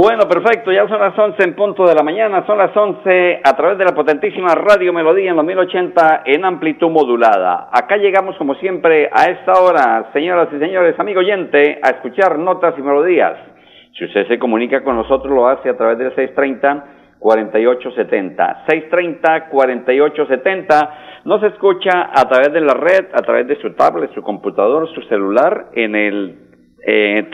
Bueno, perfecto, ya son las 11 en punto de la mañana, son las 11 a través de la potentísima Radio Melodía en los 1080 en amplitud modulada. Acá llegamos como siempre a esta hora, señoras y señores, amigo oyente, a escuchar notas y melodías. Si usted se comunica con nosotros lo hace a través del 630 4870. 630 4870 nos escucha a través de la red, a través de su tablet, su computador, su celular en el eh,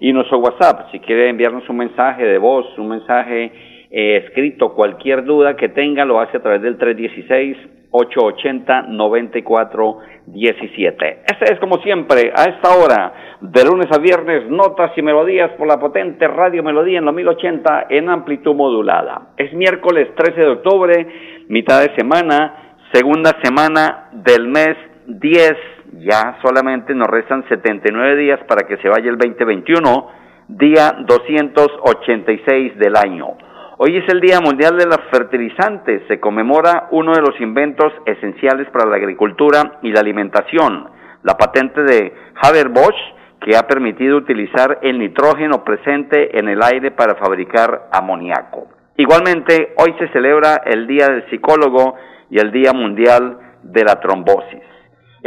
y nuestro WhatsApp, si quiere enviarnos un mensaje de voz, un mensaje eh, escrito, cualquier duda que tenga, lo hace a través del 316-880-9417. Este es como siempre, a esta hora, de lunes a viernes, notas y melodías por la potente Radio Melodía en los 1080 en amplitud modulada. Es miércoles 13 de octubre, mitad de semana, segunda semana del mes 10 ya solamente nos restan 79 días para que se vaya el 2021, día 286 del año. Hoy es el Día Mundial de los Fertilizantes, se conmemora uno de los inventos esenciales para la agricultura y la alimentación, la patente de Haber Bosch, que ha permitido utilizar el nitrógeno presente en el aire para fabricar amoníaco. Igualmente, hoy se celebra el Día del Psicólogo y el Día Mundial de la Trombosis.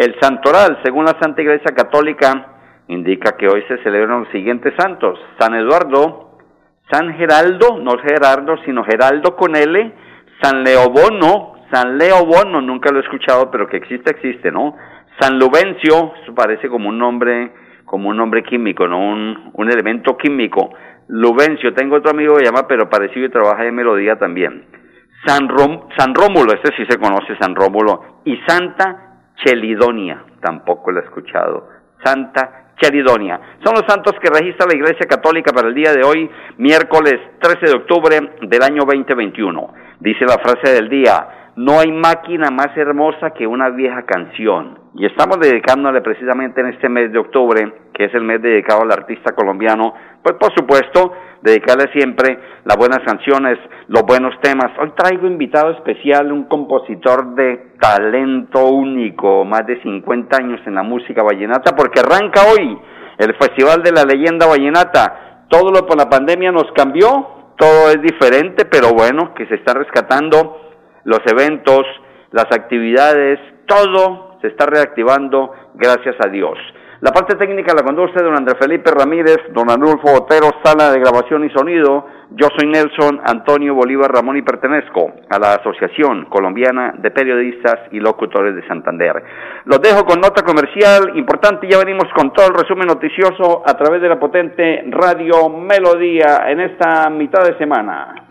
El santoral, según la Santa Iglesia Católica, indica que hoy se celebran los siguientes santos. San Eduardo, San Geraldo, no Gerardo, sino Geraldo con L, San Leobono, San Leobono, nunca lo he escuchado, pero que existe, existe, ¿no? San Lubencio, eso parece como un nombre, como un nombre químico, ¿no? Un, elemento químico. Lubencio, tengo otro amigo que llama, pero parecido y trabaja en melodía también. San, Rom, San Rómulo, este sí se conoce, San Rómulo, y Santa Chelidonia, tampoco la he escuchado. Santa Chelidonia. Son los santos que registra la Iglesia Católica para el día de hoy, miércoles 13 de octubre del año 2021. Dice la frase del día, no hay máquina más hermosa que una vieja canción. Y estamos dedicándole precisamente en este mes de octubre, que es el mes dedicado al artista colombiano, pues por supuesto, dedicarle siempre las buenas canciones, los buenos temas. Hoy traigo invitado especial un compositor de talento único, más de 50 años en la música vallenata, porque arranca hoy el Festival de la Leyenda Vallenata. Todo lo por la pandemia nos cambió, todo es diferente, pero bueno, que se está rescatando los eventos, las actividades, todo se está reactivando, gracias a Dios. La parte técnica la conduce don Andrés Felipe Ramírez, don Anulfo Otero, sala de grabación y sonido. Yo soy Nelson Antonio Bolívar Ramón y pertenezco a la Asociación Colombiana de Periodistas y Locutores de Santander. Los dejo con nota comercial importante. Ya venimos con todo el resumen noticioso a través de la potente Radio Melodía en esta mitad de semana.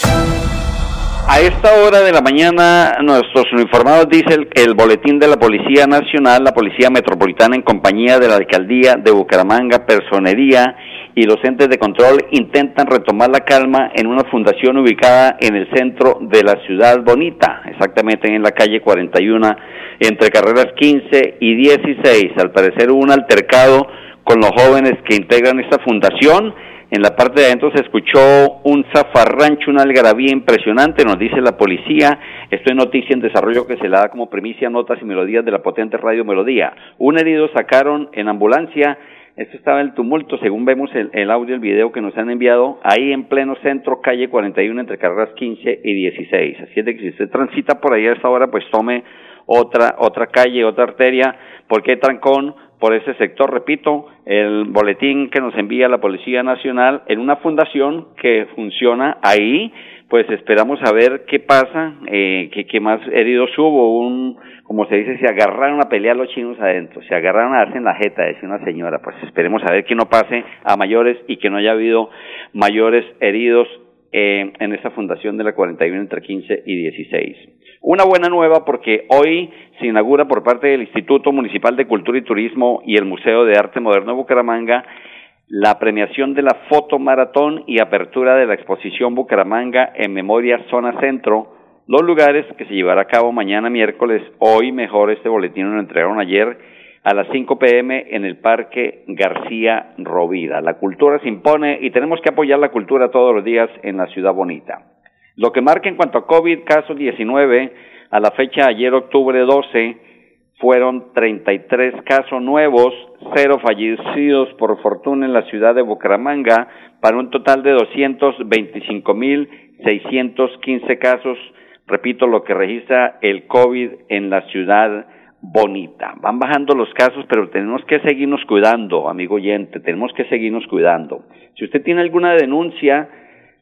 A esta hora de la mañana, nuestros uniformados dicen el boletín de la Policía Nacional, la Policía Metropolitana en compañía de la Alcaldía de Bucaramanga, Personería y los entes de control intentan retomar la calma en una fundación ubicada en el centro de la ciudad bonita, exactamente en la calle 41, entre carreras 15 y 16. Al parecer hubo un altercado con los jóvenes que integran esta fundación. En la parte de adentro se escuchó un zafarrancho, una algarabía impresionante, nos dice la policía. Esto es noticia en desarrollo que se le da como primicia notas y melodías de la potente radio Melodía. Un herido sacaron en ambulancia esto estaba el tumulto, según vemos el, audio, el video que nos han enviado, ahí en pleno centro, calle 41, entre carreras 15 y 16. Así es que si usted transita por ahí a esta hora, pues tome otra, otra calle, otra arteria, porque hay trancón por ese sector, repito, el boletín que nos envía la Policía Nacional en una fundación que funciona ahí, pues esperamos a ver qué pasa, eh, qué, más heridos hubo, un, como se dice, se agarraron a pelear los chinos adentro, se agarraron a darse en la jeta, decía una señora, pues esperemos a ver que no pase a mayores y que no haya habido mayores heridos eh, en esta fundación de la 41 entre 15 y 16. Una buena nueva porque hoy se inaugura por parte del Instituto Municipal de Cultura y Turismo y el Museo de Arte Moderno de Bucaramanga la premiación de la fotomaratón y apertura de la exposición Bucaramanga en Memoria Zona Centro, los lugares que se llevará a cabo mañana miércoles, hoy mejor este boletín lo entregaron ayer a las 5 pm en el Parque García Rovira. La cultura se impone y tenemos que apoyar la cultura todos los días en la ciudad bonita. Lo que marca en cuanto a COVID, caso 19, a la fecha ayer octubre 12, fueron 33 casos nuevos, cero fallecidos por fortuna en la ciudad de Bucaramanga, para un total de 225.615 casos, repito, lo que registra el COVID en la ciudad bonita. Van bajando los casos, pero tenemos que seguirnos cuidando, amigo oyente, tenemos que seguirnos cuidando. Si usted tiene alguna denuncia,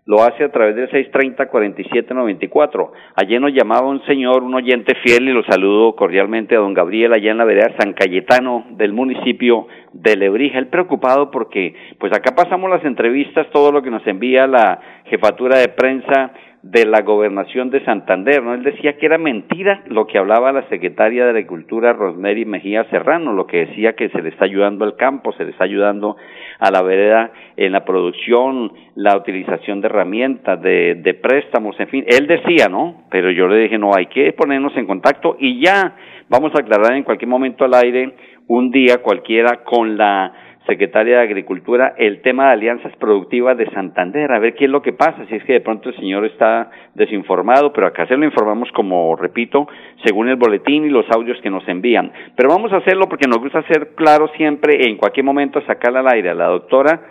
lo hace a través del 630-4794. Ayer nos llamaba un señor, un oyente fiel, y lo saludo cordialmente a don Gabriel, allá en la vereda San Cayetano del municipio de Lebrija. Él preocupado porque, pues acá pasamos las entrevistas, todo lo que nos envía la jefatura de prensa de la gobernación de Santander, ¿no? Él decía que era mentira lo que hablaba la secretaria de Agricultura, Rosemary Mejía Serrano, lo que decía que se le está ayudando al campo, se le está ayudando a la vereda en la producción, la utilización de herramientas, de, de préstamos, en fin. Él decía, ¿no? Pero yo le dije, no, hay que ponernos en contacto y ya vamos a aclarar en cualquier momento al aire, un día cualquiera, con la secretaria de Agricultura, el tema de alianzas productivas de Santander, a ver qué es lo que pasa, si es que de pronto el señor está desinformado, pero acá se lo informamos como, repito, según el boletín y los audios que nos envían. Pero vamos a hacerlo porque nos gusta ser claro siempre, en cualquier momento sacar al aire a la doctora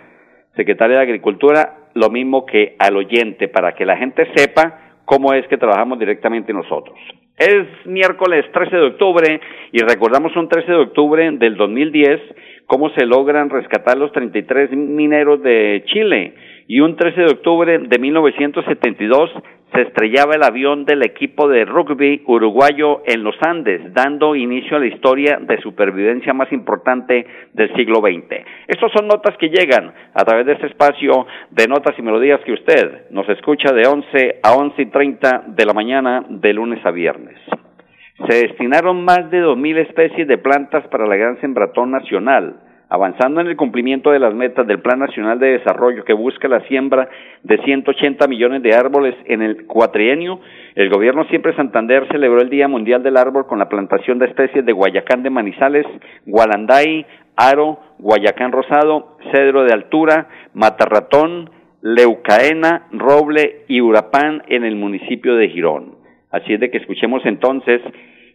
secretaria de Agricultura, lo mismo que al oyente, para que la gente sepa cómo es que trabajamos directamente nosotros. Es miércoles 13 de octubre y recordamos un 13 de octubre del 2010 cómo se logran rescatar los 33 mineros de Chile. Y un 13 de octubre de 1972 se estrellaba el avión del equipo de rugby uruguayo en los Andes, dando inicio a la historia de supervivencia más importante del siglo XX. Estas son notas que llegan a través de este espacio de notas y melodías que usted nos escucha de 11 a 11 y 30 de la mañana de lunes a viernes se destinaron más de 2.000 especies de plantas para la Gran Sembratón Nacional, avanzando en el cumplimiento de las metas del Plan Nacional de Desarrollo que busca la siembra de 180 millones de árboles en el cuatrienio. El gobierno Siempre Santander celebró el Día Mundial del Árbol con la plantación de especies de Guayacán de Manizales, Gualanday, Aro, Guayacán Rosado, Cedro de Altura, Matarratón, Leucaena, Roble y Urapán en el municipio de Girón. Así es de que escuchemos entonces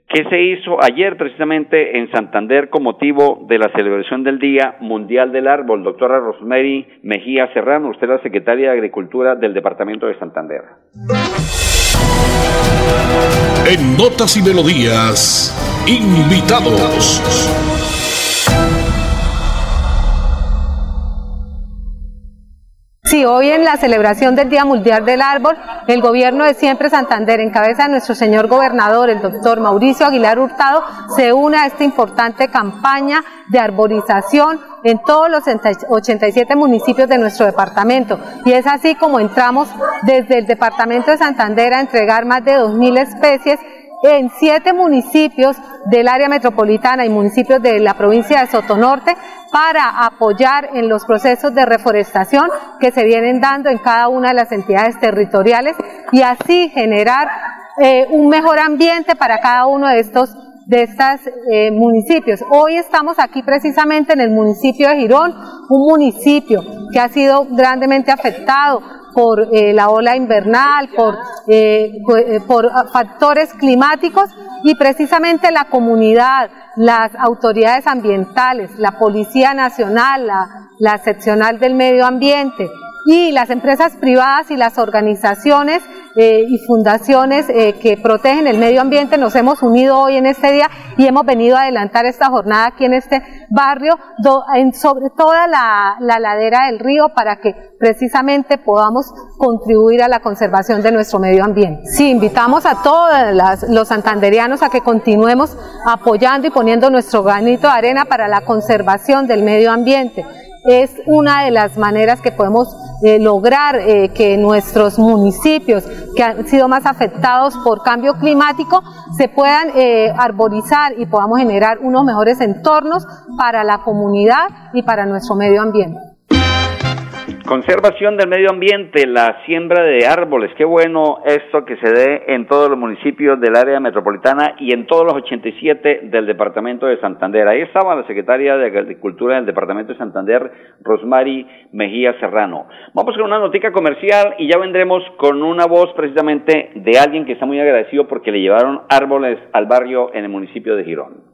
¿Qué se hizo ayer precisamente en Santander con motivo de la celebración del Día Mundial del Árbol? Doctora Rosemary Mejía Serrano, usted es la secretaria de Agricultura del Departamento de Santander. En Notas y Melodías, invitados. Sí, hoy en la celebración del Día Mundial del Árbol, el gobierno de Siempre Santander, en cabeza de nuestro señor gobernador, el doctor Mauricio Aguilar Hurtado, se une a esta importante campaña de arborización en todos los 87 municipios de nuestro departamento. Y es así como entramos desde el departamento de Santander a entregar más de 2.000 especies en siete municipios del área metropolitana y municipios de la provincia de Sotonorte para apoyar en los procesos de reforestación que se vienen dando en cada una de las entidades territoriales y así generar eh, un mejor ambiente para cada uno de estos de estos eh, municipios. Hoy estamos aquí precisamente en el municipio de Girón, un municipio que ha sido grandemente afectado por eh, la ola invernal, por, eh, eh, por factores climáticos y precisamente la comunidad, las autoridades ambientales, la Policía Nacional, la, la seccional del medio ambiente y las empresas privadas y las organizaciones eh, y fundaciones eh, que protegen el medio ambiente nos hemos unido hoy en este día y hemos venido a adelantar esta jornada aquí en este barrio, en, sobre toda la, ladera del río para que precisamente podamos contribuir a la conservación de nuestro medio ambiente. Sí, invitamos a todos los santanderianos a que continuemos apoyando y poniendo nuestro granito de arena para la conservación del medio ambiente es una de las maneras que podemos lograr eh, que nuestros municipios que han sido más afectados por cambio climático se puedan eh, arborizar y podamos generar unos mejores entornos para la comunidad y para nuestro medio ambiente. Conservación del medio ambiente, la siembra de árboles. Qué bueno esto que se dé en todos los municipios del área metropolitana y en todos los 87 del departamento de Santander. Ahí estaba la secretaria de Agricultura del departamento de Santander, Rosmary Mejía Serrano. Vamos con una notica comercial y ya vendremos con una voz precisamente de alguien que está muy agradecido porque le llevaron árboles al barrio en el municipio de Girón.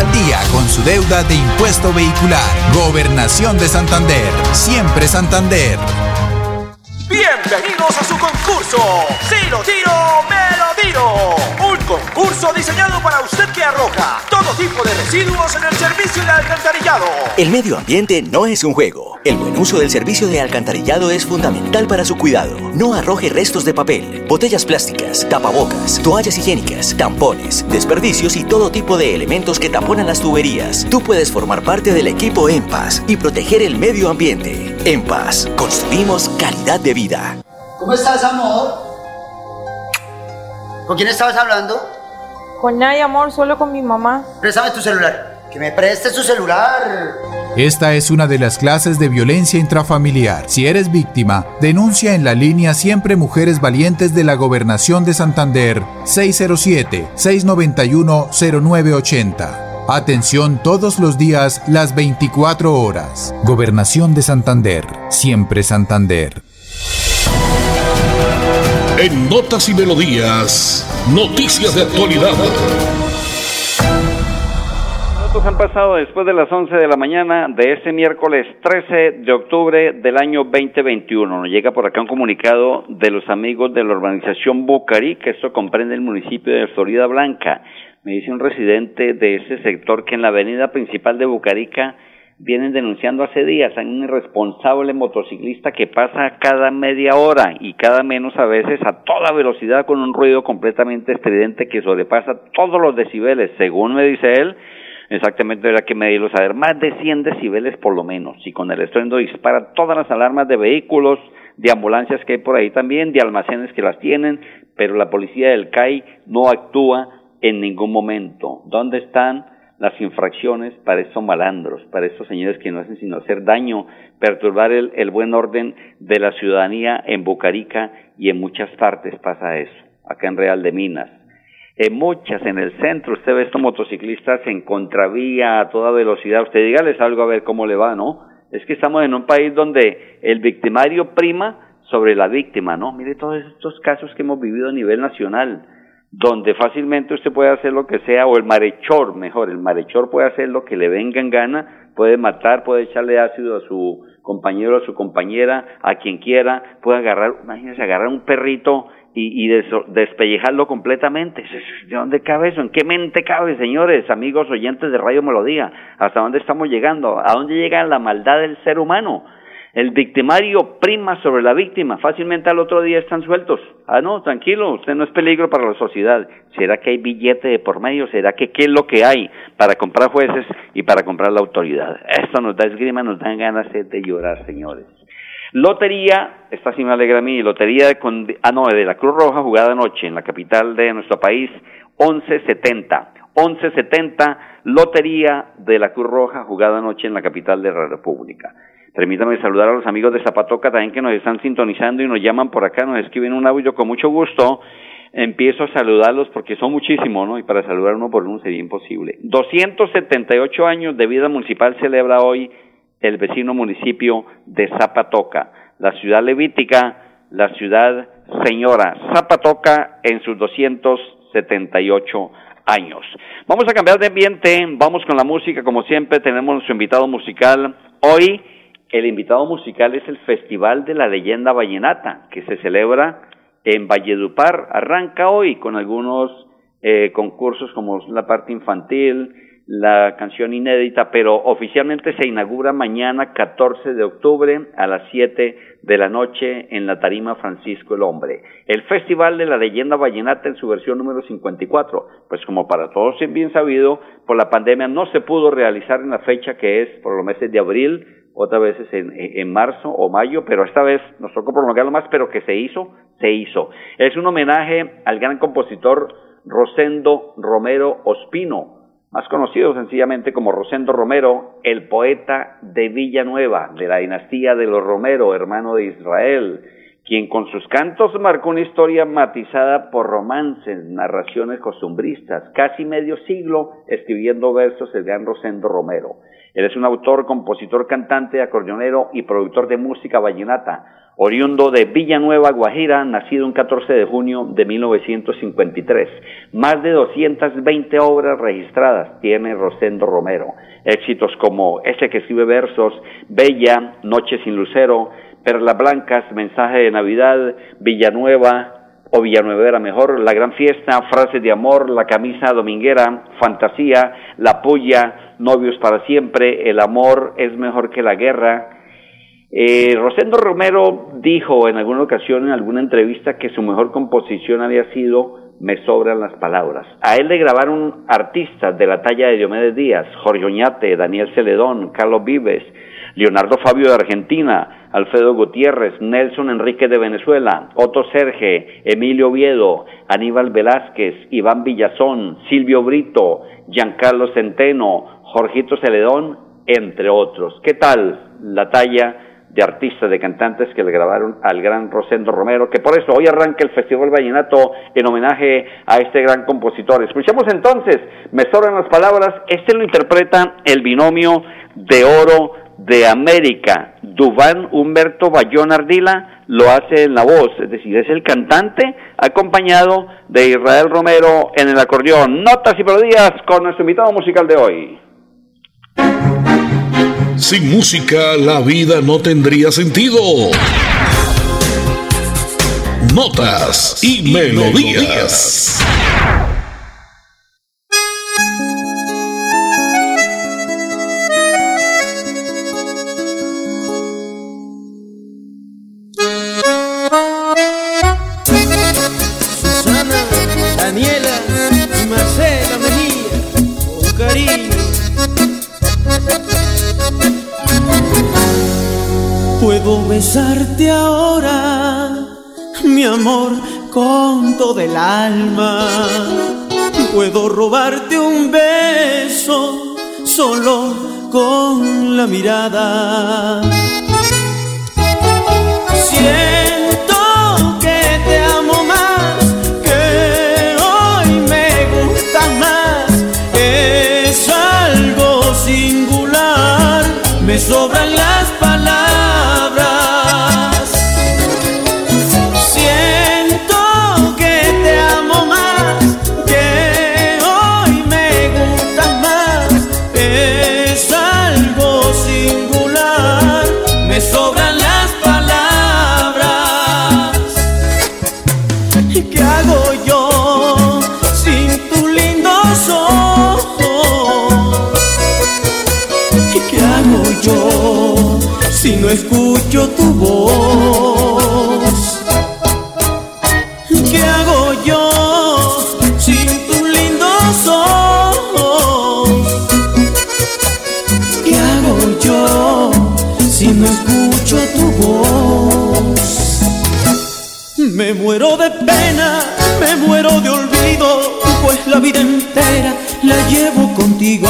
al día con su deuda de impuesto vehicular. Gobernación de Santander. Siempre Santander. Bienvenidos a su concurso. Si lo tiro, me lo tiro. Un concurso diseñado para usted que arroja todo tipo de residuos en el servicio de alcantarillado. El medio ambiente no es un juego. El buen uso del servicio de alcantarillado es fundamental para su cuidado. No arroje restos de papel, botellas plásticas, tapabocas, toallas higiénicas, tampones, desperdicios y todo tipo de elementos que taponan las tuberías. Tú puedes formar parte del equipo En Paz y proteger el medio ambiente. En Paz, construimos calidad de vida. ¿Cómo estás, amor? ¿Con quién estabas hablando? Con nadie, amor, solo con mi mamá. Préstame tu celular. Que me prestes tu celular. Esta es una de las clases de violencia intrafamiliar. Si eres víctima, denuncia en la línea Siempre Mujeres Valientes de la Gobernación de Santander 607-691-0980. Atención todos los días, las 24 horas. Gobernación de Santander. Siempre Santander. En Notas y Melodías, noticias de actualidad. Minutos han pasado después de las 11 de la mañana de este miércoles 13 de octubre del año 2021. Nos llega por acá un comunicado de los amigos de la urbanización Bucarí, que esto comprende el municipio de Florida Blanca. Me dice un residente de ese sector que en la avenida principal de Bucarica vienen denunciando hace días a un irresponsable motociclista que pasa cada media hora y cada menos a veces a toda velocidad con un ruido completamente estridente que sobrepasa todos los decibeles, según me dice él. Exactamente era que medirlo saber, más de 100 decibeles por lo menos, y con el estruendo dispara todas las alarmas de vehículos, de ambulancias que hay por ahí también, de almacenes que las tienen, pero la policía del CAI no actúa en ningún momento. ¿Dónde están las infracciones para estos malandros, para estos señores que no hacen sino hacer daño, perturbar el, el buen orden de la ciudadanía en Bucarica y en muchas partes pasa eso, acá en Real de Minas. En muchas, en el centro, usted ve estos motociclistas en contravía a toda velocidad. Usted dígales algo a ver cómo le va, ¿no? Es que estamos en un país donde el victimario prima sobre la víctima, ¿no? Mire todos estos casos que hemos vivido a nivel nacional donde fácilmente usted puede hacer lo que sea, o el marechor, mejor, el marechor puede hacer lo que le venga en gana, puede matar, puede echarle ácido a su compañero, a su compañera, a quien quiera, puede agarrar, imagínese, agarrar un perrito y, y despellejarlo completamente. ¿De dónde cabe eso? ¿En qué mente cabe, señores, amigos oyentes de Radio Melodía? ¿Hasta dónde estamos llegando? ¿A dónde llega la maldad del ser humano? El victimario prima sobre la víctima, fácilmente al otro día están sueltos. Ah, no, tranquilo, usted no es peligro para la sociedad. ¿Será que hay billete de por medio? ¿Será que qué es lo que hay para comprar jueces y para comprar la autoridad? Esto nos da esgrima, nos dan ganas de llorar, señores. Lotería, esta sí me alegra a mí, lotería de, ah, no, de la Cruz Roja jugada anoche en la capital de nuestro país, 1170. 1170, lotería de la Cruz Roja jugada anoche en la capital de la República. Permítame saludar a los amigos de Zapatoca también que nos están sintonizando y nos llaman por acá, nos escriben un audio con mucho gusto. Empiezo a saludarlos porque son muchísimos, ¿no? Y para saludar uno por uno sería imposible. 278 años de vida municipal celebra hoy el vecino municipio de Zapatoca, la ciudad levítica, la ciudad señora Zapatoca en sus 278 años. Vamos a cambiar de ambiente, vamos con la música, como siempre tenemos nuestro invitado musical hoy el invitado musical es el Festival de la Leyenda Vallenata, que se celebra en Valledupar. Arranca hoy con algunos eh, concursos como la parte infantil, la canción inédita, pero oficialmente se inaugura mañana 14 de octubre a las 7 de la noche en la tarima Francisco el Hombre. El Festival de la Leyenda Vallenata en su versión número 54, pues como para todos bien sabido, por la pandemia no se pudo realizar en la fecha que es por los meses de abril, otras veces en, en, marzo o mayo, pero esta vez nos tocó prolongarlo más, pero que se hizo, se hizo. Es un homenaje al gran compositor Rosendo Romero Ospino, más conocido sencillamente como Rosendo Romero, el poeta de Villanueva, de la dinastía de los Romero, hermano de Israel, quien con sus cantos marcó una historia matizada por romances, narraciones costumbristas, casi medio siglo escribiendo versos el gran Rosendo Romero. Él es un autor, compositor, cantante, acordeonero y productor de música vallenata, oriundo de Villanueva, Guajira, nacido un 14 de junio de 1953. Más de 220 obras registradas tiene Rosendo Romero. Éxitos como ese que escribe versos, Bella, Noche sin Lucero, Perlas Blancas, Mensaje de Navidad, Villanueva, o Villanueva mejor, La Gran Fiesta, Frases de Amor, La Camisa Dominguera, Fantasía, La Puya, Novios para Siempre, El Amor es mejor que la guerra. Eh, Rosendo Romero dijo en alguna ocasión, en alguna entrevista, que su mejor composición había sido Me sobran las palabras. A él le grabaron artistas de la talla de Diomedes Díaz, Jorge Oñate, Daniel Celedón, Carlos Vives, Leonardo Fabio de Argentina, Alfredo Gutiérrez, Nelson Enrique de Venezuela, Otto Serge, Emilio Oviedo, Aníbal Velázquez, Iván Villazón, Silvio Brito, Giancarlo Centeno, Jorgito Celedón, entre otros. ¿Qué tal la talla de artistas, de cantantes que le grabaron al gran Rosendo Romero, que por eso hoy arranca el Festival Vallenato en homenaje a este gran compositor. Escuchemos entonces, me sobran las palabras, este lo interpreta el binomio de oro de América, Dubán Humberto Bayón Ardila, lo hace en la voz, es decir, es el cantante acompañado de Israel Romero en el acordeón. Notas y melodías con nuestro invitado musical de hoy. Sin música la vida no tendría sentido. Notas y, melodías. Besarte ahora, mi amor, con todo el alma. puedo robarte un beso solo con la mirada. Hago yo sin tus lindos ojos? ¿Qué hago yo si no escucho tu voz? Me muero de pena, me muero de olvido, pues la vida entera la llevo contigo.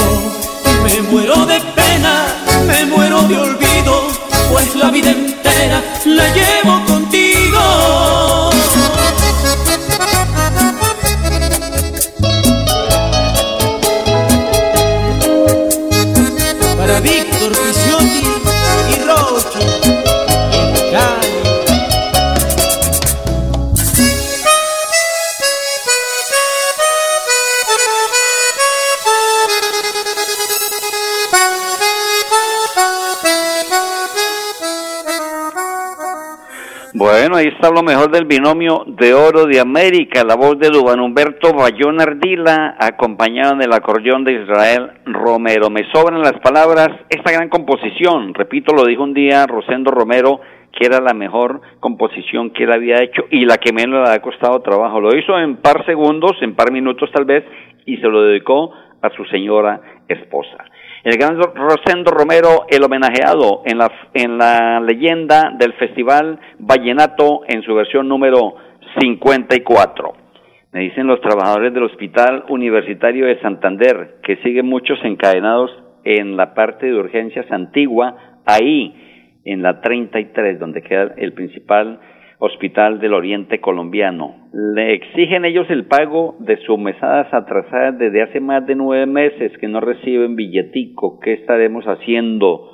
Bueno, ahí está lo mejor del binomio de oro de América, la voz de Duban Humberto Bayón Ardila, acompañado del acordeón de Israel Romero. Me sobran las palabras, esta gran composición, repito, lo dijo un día Rosendo Romero, que era la mejor composición que él había hecho y la que menos le ha costado trabajo. Lo hizo en par segundos, en par minutos tal vez, y se lo dedicó a su señora esposa. El gran Rosendo Romero, el homenajeado en la, en la leyenda del Festival Vallenato en su versión número 54. Me dicen los trabajadores del Hospital Universitario de Santander que siguen muchos encadenados en la parte de urgencias antigua, ahí en la 33, donde queda el principal Hospital del Oriente Colombiano. Le exigen ellos el pago de sus mesadas atrasadas desde hace más de nueve meses que no reciben billetico. ¿Qué estaremos haciendo?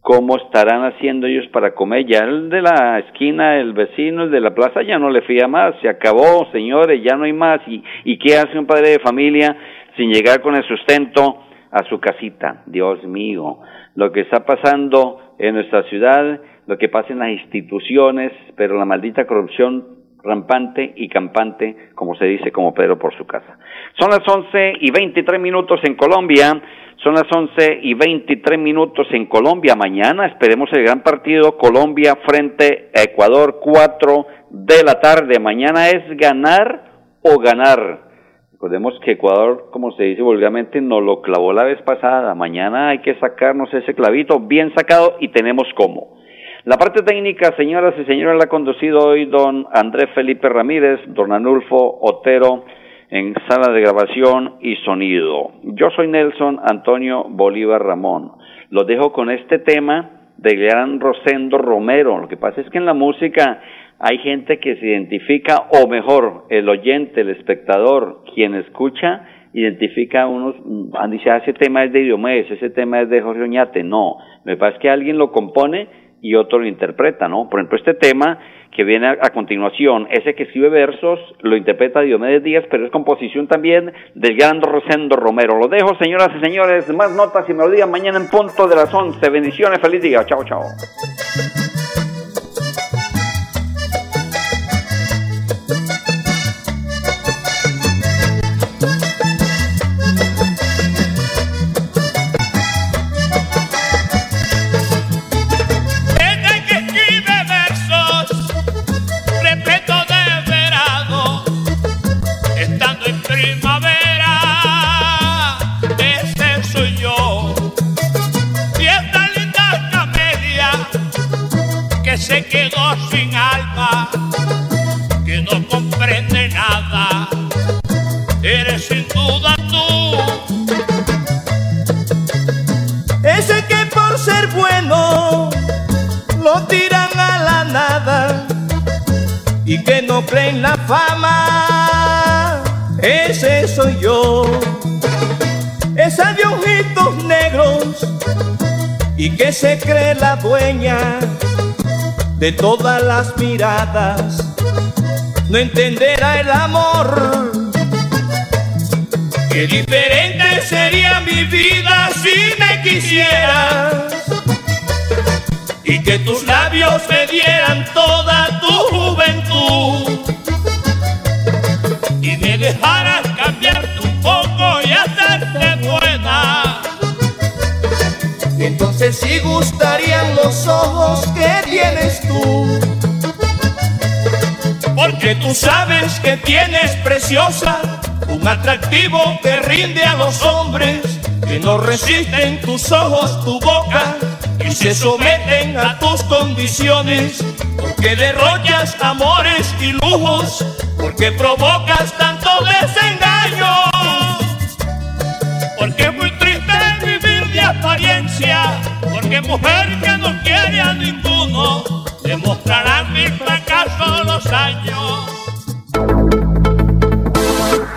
¿Cómo estarán haciendo ellos para comer? Ya el de la esquina, el vecino, el de la plaza ya no le fía más. Se acabó, señores, ya no hay más. ¿Y, y qué hace un padre de familia sin llegar con el sustento a su casita? Dios mío, lo que está pasando en nuestra ciudad lo que pasa en las instituciones, pero la maldita corrupción rampante y campante, como se dice, como Pedro por su casa. Son las once y veintitrés minutos en Colombia, son las once y veintitrés minutos en Colombia. Mañana esperemos el gran partido Colombia frente a Ecuador, cuatro de la tarde. Mañana es ganar o ganar. Recordemos que Ecuador, como se dice vulgarmente, nos lo clavó la vez pasada. Mañana hay que sacarnos ese clavito bien sacado y tenemos cómo. La parte técnica, señoras y señores, la ha conducido hoy don Andrés Felipe Ramírez, don Anulfo Otero en sala de grabación y sonido. Yo soy Nelson Antonio Bolívar Ramón. Lo dejo con este tema de gran Rosendo Romero. Lo que pasa es que en la música hay gente que se identifica, o mejor, el oyente, el espectador, quien escucha, identifica a unos, dice, ah, ese tema es de Diomedes, ese tema es de Jorge Oñate. No, me parece que alguien lo compone y otro lo interpreta, ¿no? Por ejemplo, este tema que viene a, continuación, ese que escribe versos, lo interpreta Diomedes Díaz, pero es composición también del gran Rosendo Romero. Lo dejo, señoras y señores, más notas y melodías mañana en punto de las 11. Bendiciones, feliz día, chao, chao. Tiran a la nada y que no creen la fama, ese soy yo. Esa de ojitos negros y que se cree la dueña de todas las miradas, no entenderá el amor. Qué diferente sería mi vida si me quisieras y que tus labios me dieran toda tu juventud y me dejaras cambiarte un poco y hacerte buena. Entonces sí gustarían los ojos que tienes tú. Porque tú sabes que tienes preciosa un atractivo que rinde a los hombres que no resisten tus ojos, tu boca y se someten a tus condiciones. Porque derrochas amores y lujos, porque provocas tanto desengaño. Porque es muy triste vivir de apariencia, porque mujer que no quiere a ninguno, demostrará mi fracaso los años.